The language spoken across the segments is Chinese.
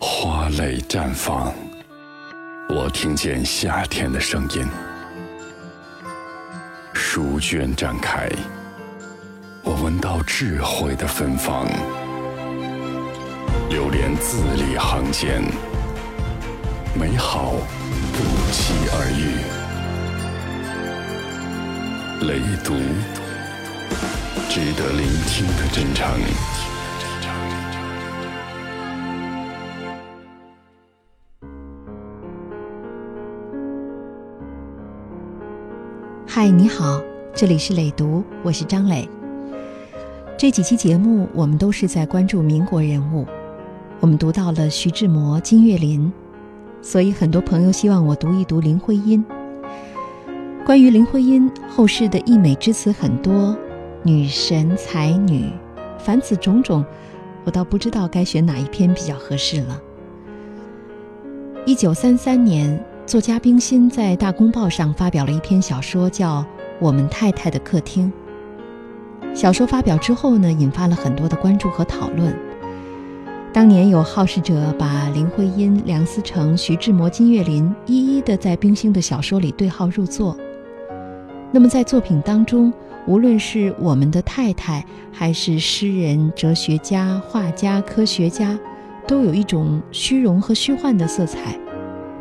花蕾绽放，我听见夏天的声音；书卷展开，我闻到智慧的芬芳；流连字里行间，美好不期而遇。雷读，值得聆听的真诚。嗨，你好，这里是磊读，我是张磊。这几期节目，我们都是在关注民国人物。我们读到了徐志摩、金岳霖，所以很多朋友希望我读一读林徽因。关于林徽因，后世的溢美之词很多，女神才女，凡此种种，我倒不知道该选哪一篇比较合适了。一九三三年，作家冰心在《大公报》上发表了一篇小说，叫《我们太太的客厅》。小说发表之后呢，引发了很多的关注和讨论。当年有好事者把林徽因、梁思成、徐志摩、金岳霖一一的在冰心的小说里对号入座。那么，在作品当中，无论是我们的太太，还是诗人、哲学家、画家、科学家，都有一种虚荣和虚幻的色彩。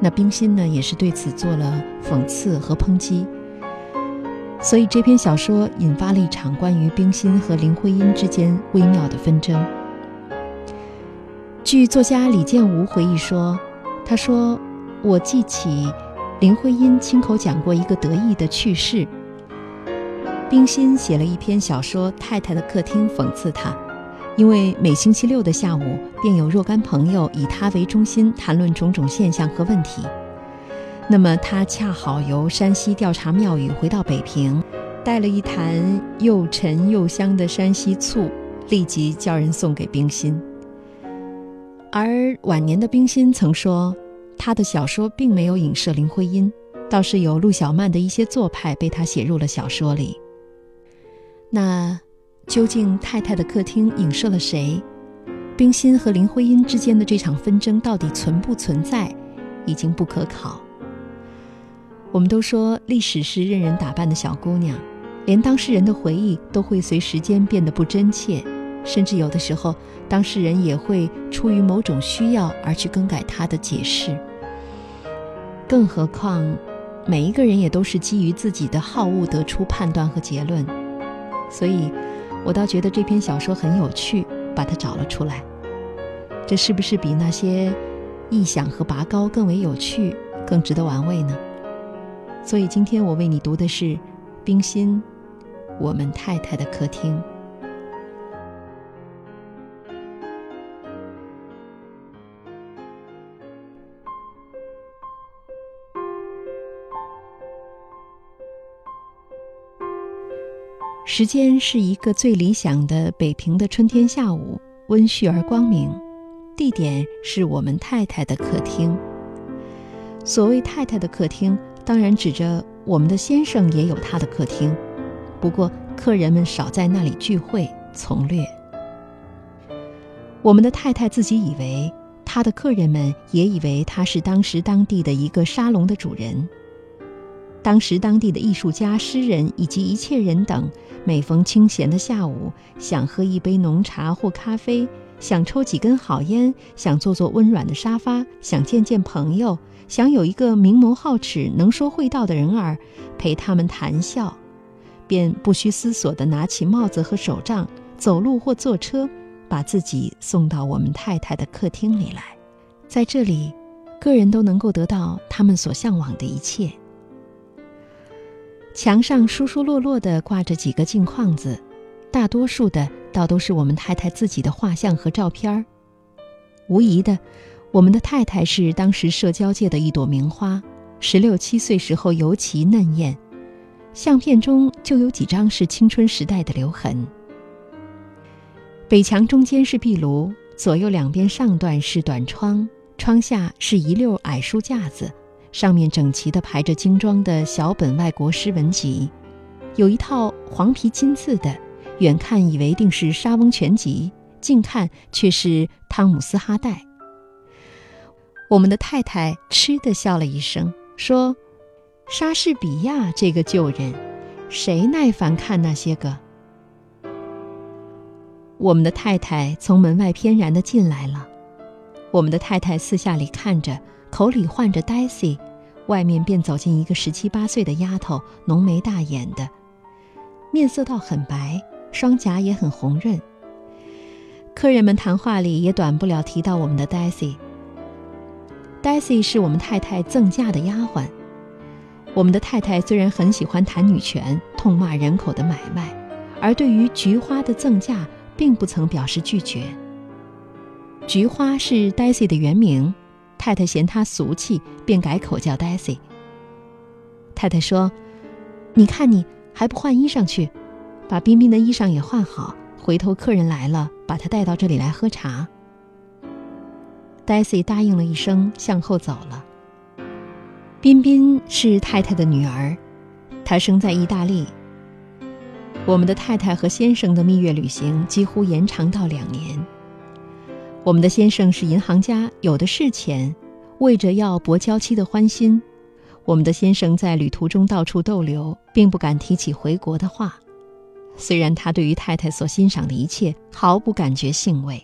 那冰心呢，也是对此做了讽刺和抨击。所以这篇小说引发了一场关于冰心和林徽因之间微妙的纷争。据作家李建吾回忆说，他说：“我记起。”林徽因亲口讲过一个得意的趣事。冰心写了一篇小说《太太的客厅》，讽刺他，因为每星期六的下午便有若干朋友以他为中心谈论种种现象和问题。那么他恰好由山西调查庙宇回到北平，带了一坛又沉又香的山西醋，立即叫人送给冰心。而晚年的冰心曾说。他的小说并没有影射林徽因，倒是有陆小曼的一些做派被他写入了小说里。那究竟太太的客厅影射了谁？冰心和林徽因之间的这场纷争到底存不存在，已经不可考。我们都说历史是任人打扮的小姑娘，连当事人的回忆都会随时间变得不真切。甚至有的时候，当事人也会出于某种需要而去更改他的解释。更何况，每一个人也都是基于自己的好恶得出判断和结论。所以，我倒觉得这篇小说很有趣，把它找了出来。这是不是比那些臆想和拔高更为有趣、更值得玩味呢？所以，今天我为你读的是冰心《我们太太的客厅》。时间是一个最理想的北平的春天下午，温煦而光明。地点是我们太太的客厅。所谓太太的客厅，当然指着我们的先生也有他的客厅，不过客人们少在那里聚会，从略。我们的太太自己以为，他的客人们也以为他是当时当地的一个沙龙的主人。当时当地的艺术家、诗人以及一切人等，每逢清闲的下午，想喝一杯浓茶或咖啡，想抽几根好烟，想坐坐温软的沙发，想见见朋友，想有一个明眸皓齿、能说会道的人儿陪他们谈笑，便不需思索地拿起帽子和手杖，走路或坐车，把自己送到我们太太的客厅里来。在这里，个人都能够得到他们所向往的一切。墙上疏疏落落地挂着几个镜框子，大多数的倒都是我们太太自己的画像和照片儿。无疑的，我们的太太是当时社交界的一朵名花，十六七岁时候尤其嫩艳。相片中就有几张是青春时代的留痕。北墙中间是壁炉，左右两边上段是短窗，窗下是一溜矮书架子。上面整齐地排着精装的小本外国诗文集，有一套黄皮金字的，远看以为定是《沙翁全集》，近看却是《汤姆斯哈代》。我们的太太嗤地笑了一声，说：“莎士比亚这个旧人，谁耐烦看那些个？”我们的太太从门外翩然地进来了。我们的太太四下里看着，口里唤着 Daisy，外面便走进一个十七八岁的丫头，浓眉大眼的，面色倒很白，双颊也很红润。客人们谈话里也短不了提到我们的 Daisy。Daisy 是我们太太赠嫁的丫鬟。我们的太太虽然很喜欢谈女权，痛骂人口的买卖，而对于菊花的赠嫁，并不曾表示拒绝。菊花是 Daisy 的原名，太太嫌她俗气，便改口叫 Daisy。太太说：“你看你还不换衣裳去，把彬彬的衣裳也换好，回头客人来了，把他带到这里来喝茶。” Daisy 答应了一声，向后走了。彬彬是太太的女儿，她生在意大利。我们的太太和先生的蜜月旅行几乎延长到两年。我们的先生是银行家，有的是钱，为着要博娇妻的欢心，我们的先生在旅途中到处逗留，并不敢提起回国的话。虽然他对于太太所欣赏的一切毫不感觉兴味。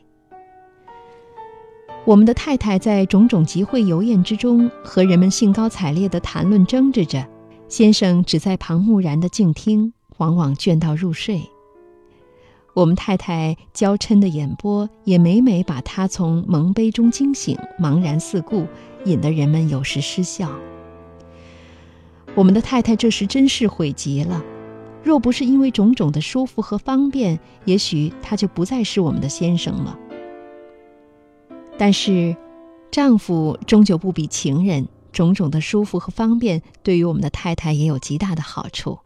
我们的太太在种种集会游宴之中和人们兴高采烈地谈论争执着，先生只在旁木然地静听，往往倦到入睡。我们太太娇嗔的眼波也每每把他从蒙悲中惊醒，茫然四顾，引得人们有时失笑。我们的太太这时真是悔极了，若不是因为种种的舒服和方便，也许他就不再是我们的先生了。但是，丈夫终究不比情人。种种的舒服和方便，对于我们的太太也有极大的好处。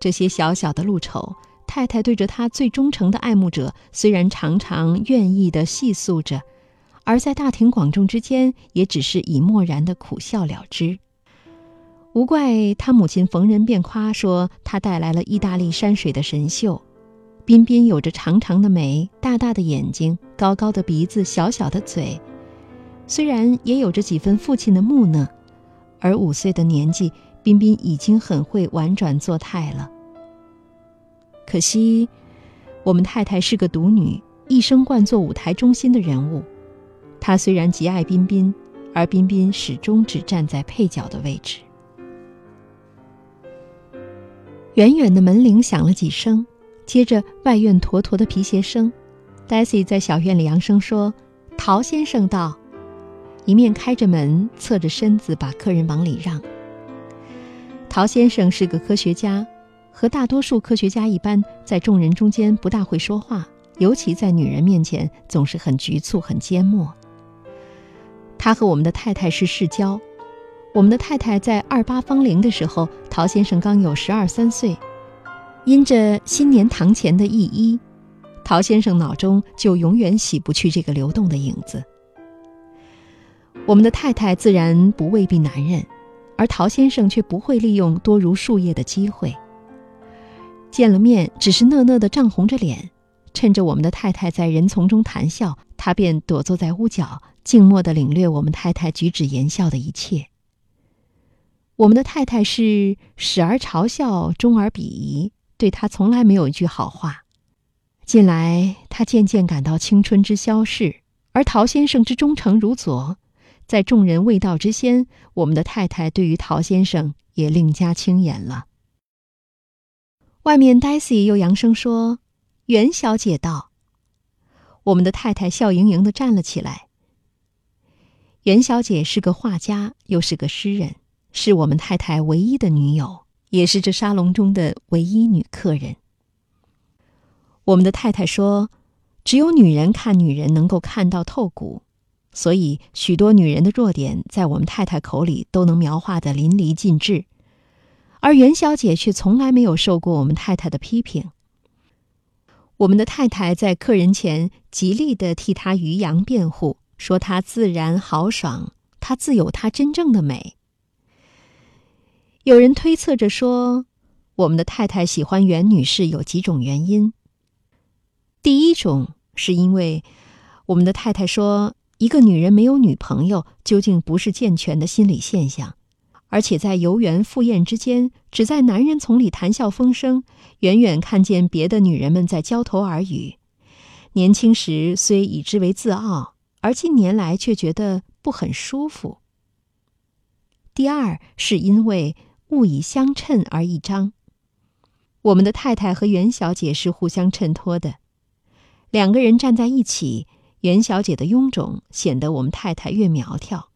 这些小小的路丑，太太对着她最忠诚的爱慕者，虽然常常愿意的细诉着，而在大庭广众之间，也只是以漠然的苦笑了之。无怪他母亲逢人便夸说，他带来了意大利山水的神秀。彬彬有着长长的眉、大大的眼睛、高高的鼻子、小小的嘴，虽然也有着几分父亲的木讷，而五岁的年纪，彬彬已经很会婉转作态了。可惜，我们太太是个独女，一生惯做舞台中心的人物。她虽然极爱彬彬，而彬彬始终只站在配角的位置。远远的门铃响了几声。接着，外院坨坨的皮鞋声，Daisy 在小院里扬声说：“陶先生到。”一面开着门，侧着身子把客人往里让。陶先生是个科学家，和大多数科学家一般，在众人中间不大会说话，尤其在女人面前总是很局促、很缄默。他和我们的太太是世交，我们的太太在二八芳龄的时候，陶先生刚有十二三岁。因着新年堂前的一衣，陶先生脑中就永远洗不去这个流动的影子。我们的太太自然不未必男人，而陶先生却不会利用多如树叶的机会。见了面，只是讷讷的涨红着脸，趁着我们的太太在人丛中谈笑，他便躲坐在屋角，静默地领略我们太太举止言笑的一切。我们的太太是始而嘲笑，终而鄙夷。对他从来没有一句好话。近来，他渐渐感到青春之消逝，而陶先生之忠诚如昨。在众人未到之先，我们的太太对于陶先生也另加轻言了。外面，Daisy 又扬声说：“袁小姐到。”我们的太太笑盈盈地站了起来。袁小姐是个画家，又是个诗人，是我们太太唯一的女友。也是这沙龙中的唯一女客人。我们的太太说：“只有女人看女人能够看到透骨，所以许多女人的弱点在我们太太口里都能描画的淋漓尽致。”而袁小姐却从来没有受过我们太太的批评。我们的太太在客人前极力的替她于洋辩护，说她自然豪爽，她自有她真正的美。有人推测着说，我们的太太喜欢袁女士有几种原因。第一种是因为我们的太太说一个女人没有女朋友究竟不是健全的心理现象，而且在游园赴宴之间，只在男人丛里谈笑风生，远远看见别的女人们在交头耳语。年轻时虽以之为自傲，而近年来却觉得不很舒服。第二是因为物以相衬而一张。我们的太太和袁小姐是互相衬托的，两个人站在一起，袁小姐的臃肿显得我们太太越苗条，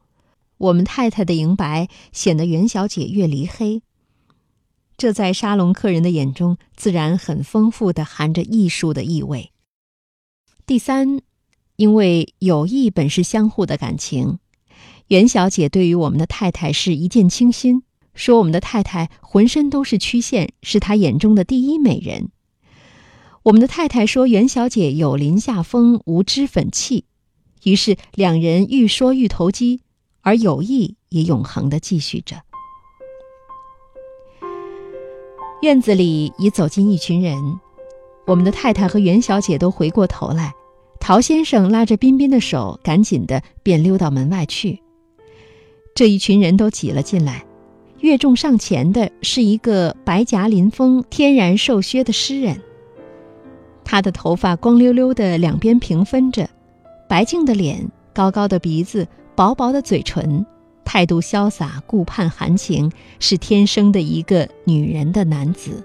我们太太的莹白显得袁小姐越离黑。这在沙龙客人的眼中，自然很丰富的含着艺术的意味。第三，因为友谊本是相互的感情，袁小姐对于我们的太太是一见倾心。说我们的太太浑身都是曲线，是他眼中的第一美人。我们的太太说袁小姐有林下风，无脂粉气。于是两人愈说愈投机，而友谊也永恒的继续着。院子里已走进一群人，我们的太太和袁小姐都回过头来，陶先生拉着彬彬的手，赶紧的便溜到门外去。这一群人都挤了进来。越众上前的是一个白颊临风、天然瘦削的诗人。他的头发光溜溜的，两边平分着，白净的脸，高高的鼻子，薄薄的嘴唇，态度潇洒，顾盼含情，是天生的一个女人的男子。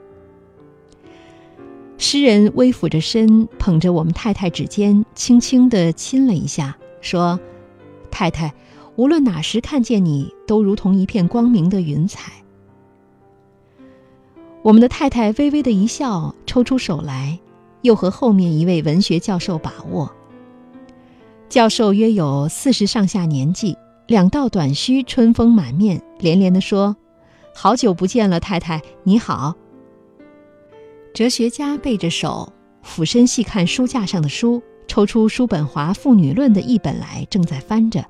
诗人微俯着身，捧着我们太太指尖，轻轻地亲了一下，说：“太太。”无论哪时看见你，都如同一片光明的云彩。我们的太太微微的一笑，抽出手来，又和后面一位文学教授把握。教授约有四十上下年纪，两道短须，春风满面，连连的说：“好久不见了，太太你好。”哲学家背着手，俯身细看书架上的书，抽出叔本华《妇女论》的一本来，正在翻着。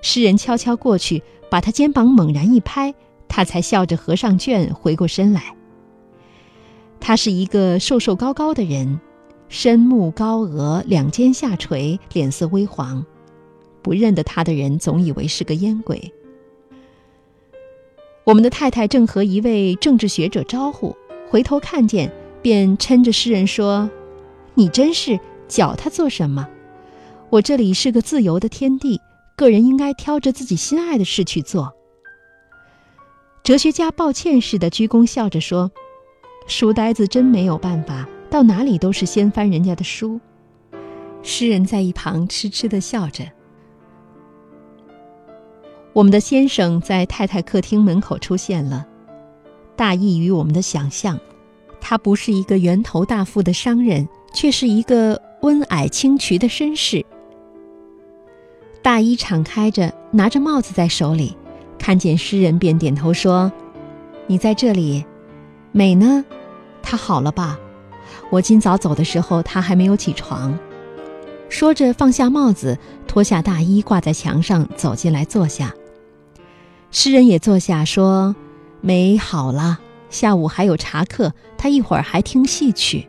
诗人悄悄过去，把他肩膀猛然一拍，他才笑着合上卷，回过身来。他是一个瘦瘦高高的人，深目高额，两肩下垂，脸色微黄。不认得他的人总以为是个烟鬼。我们的太太正和一位政治学者招呼，回头看见，便嗔着诗人说：“你真是搅他做什么？我这里是个自由的天地。”个人应该挑着自己心爱的事去做。哲学家抱歉似的鞠躬笑着说：“书呆子真没有办法，到哪里都是先翻人家的书。”诗人在一旁痴痴的笑着。我们的先生在太太客厅门口出现了，大异于我们的想象。他不是一个圆头大腹的商人，却是一个温矮轻矗的绅士。大衣敞开着，拿着帽子在手里，看见诗人便点头说：“你在这里，美呢？她好了吧？我今早走的时候，她还没有起床。”说着放下帽子，脱下大衣挂在墙上，走进来坐下。诗人也坐下说：“美好了，下午还有茶课，她一会儿还听戏曲。”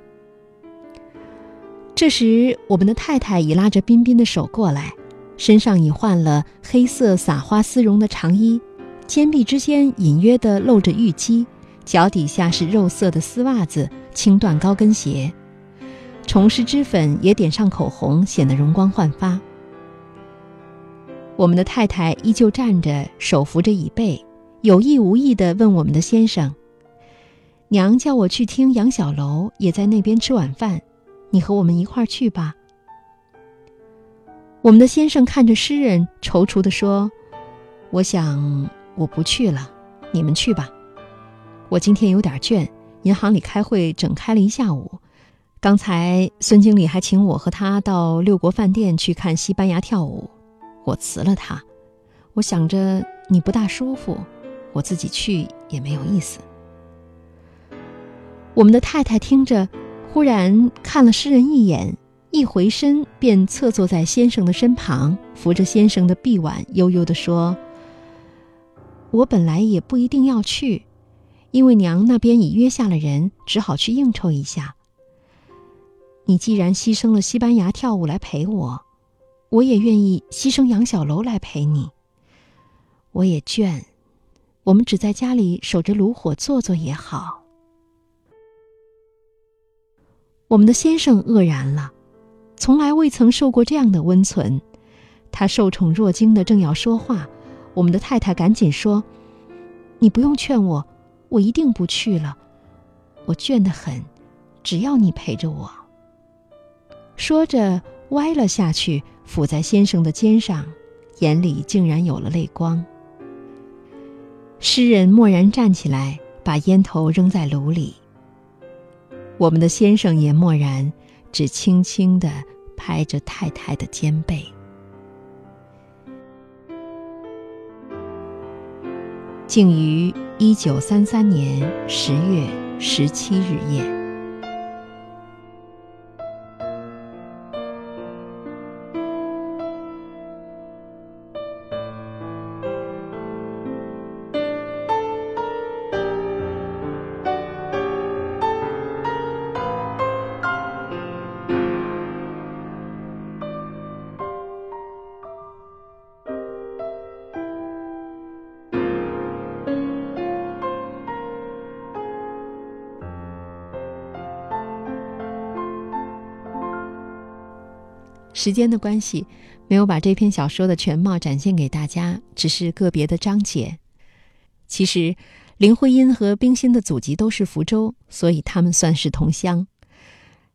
这时，我们的太太已拉着彬彬的手过来。身上已换了黑色撒花丝绒的长衣，肩臂之间隐约地露着玉肌，脚底下是肉色的丝袜子、轻缎高跟鞋，重施脂粉，也点上口红，显得容光焕发。我们的太太依旧站着，手扶着椅背，有意无意地问我们的先生：“娘叫我去听杨小楼，也在那边吃晚饭，你和我们一块儿去吧。”我们的先生看着诗人，踌躇地说：“我想我不去了，你们去吧。我今天有点倦，银行里开会整开了一下午。刚才孙经理还请我和他到六国饭店去看西班牙跳舞，我辞了他。我想着你不大舒服，我自己去也没有意思。”我们的太太听着，忽然看了诗人一眼。一回身，便侧坐在先生的身旁，扶着先生的臂腕，悠悠地说：“我本来也不一定要去，因为娘那边已约下了人，只好去应酬一下。你既然牺牲了西班牙跳舞来陪我，我也愿意牺牲杨小楼来陪你。我也倦，我们只在家里守着炉火坐坐也好。我们的先生愕然了，从来未曾受过这样的温存。他受宠若惊的正要说话，我们的太太赶紧说：“你不用劝我，我一定不去了。我倦得很，只要你陪着我。”说着歪了下去，伏在先生的肩上，眼里竟然有了泪光。诗人蓦然站起来，把烟头扔在炉里。我们的先生也默然，只轻轻地拍着太太的肩背。静瑜一九三三年十月十七日夜。时间的关系，没有把这篇小说的全貌展现给大家，只是个别的章节。其实，林徽因和冰心的祖籍都是福州，所以他们算是同乡。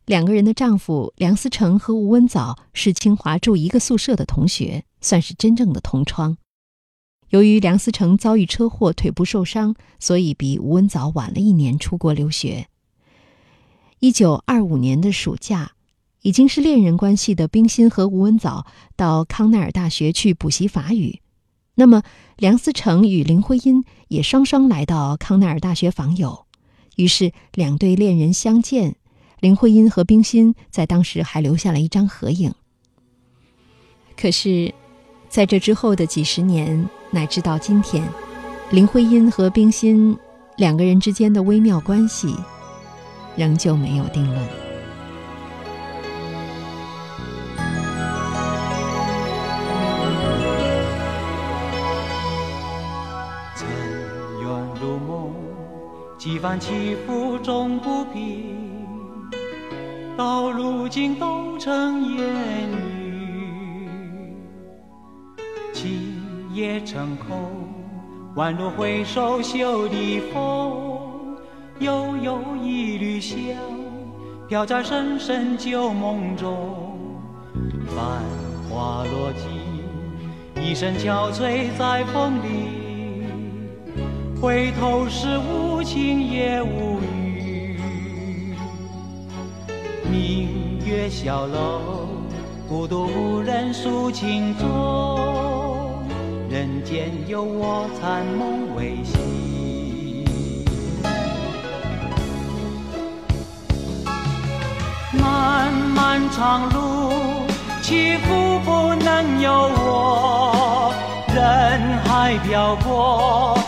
两个人的丈夫梁思成和吴文藻是清华住一个宿舍的同学，算是真正的同窗。由于梁思成遭遇车祸，腿部受伤，所以比吴文藻晚了一年出国留学。一九二五年的暑假。已经是恋人关系的冰心和吴文藻到康奈尔大学去补习法语，那么梁思成与林徽因也双双来到康奈尔大学访友，于是两对恋人相见。林徽因和冰心在当时还留下了一张合影。可是，在这之后的几十年乃至到今天，林徽因和冰心两个人之间的微妙关系，仍旧没有定论。几番起伏终不平，到如今都成烟雨。情也成空，宛若挥手袖的风，悠悠一缕香，飘在深深旧梦中。繁花落尽，一身憔悴在风里。回头是无情也无语，明月小楼，孤独无人诉情衷，人间有我残梦未醒。漫漫长路，起伏不能由我，人海漂泊。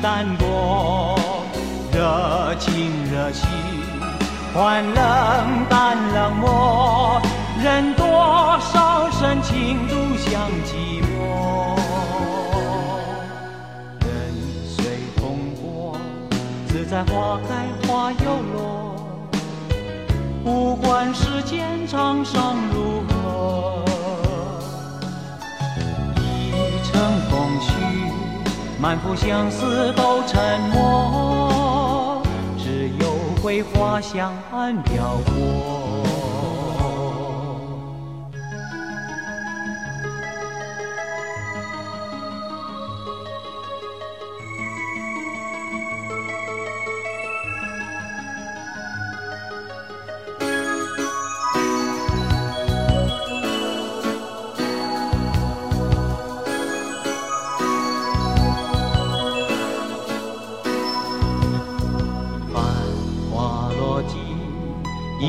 淡薄，热情热心换冷淡冷漠，任多少深情独向寂寞。任随风过，自在花开花又落，不管世间沧桑如何，满腹相思都沉默，只有桂花香暗飘过。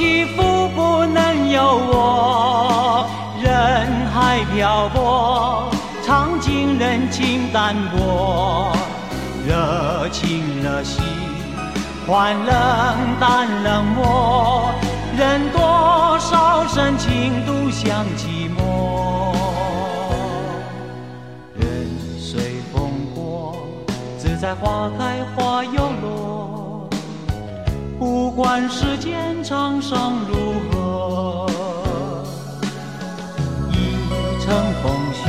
起伏不能由我，人海漂泊，尝尽人情淡薄，热情热心，换冷淡冷漠，任多少深情独享寂寞。任随风过，自在花开花。管世间沧桑如何，一程风絮，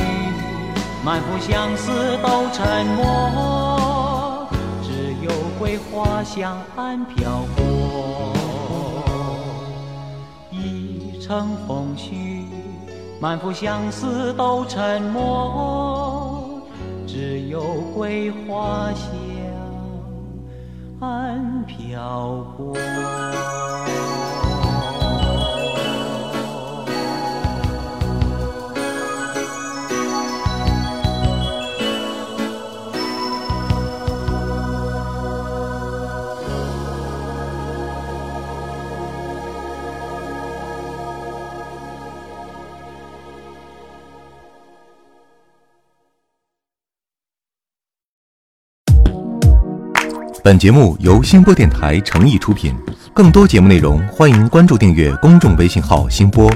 满腹相思都沉默，只有桂花香暗飘过。一程风絮，满腹相思都沉默，只有桂花香。看漂泊。本节目由新播电台诚意出品，更多节目内容欢迎关注订阅公众微信号“新播”。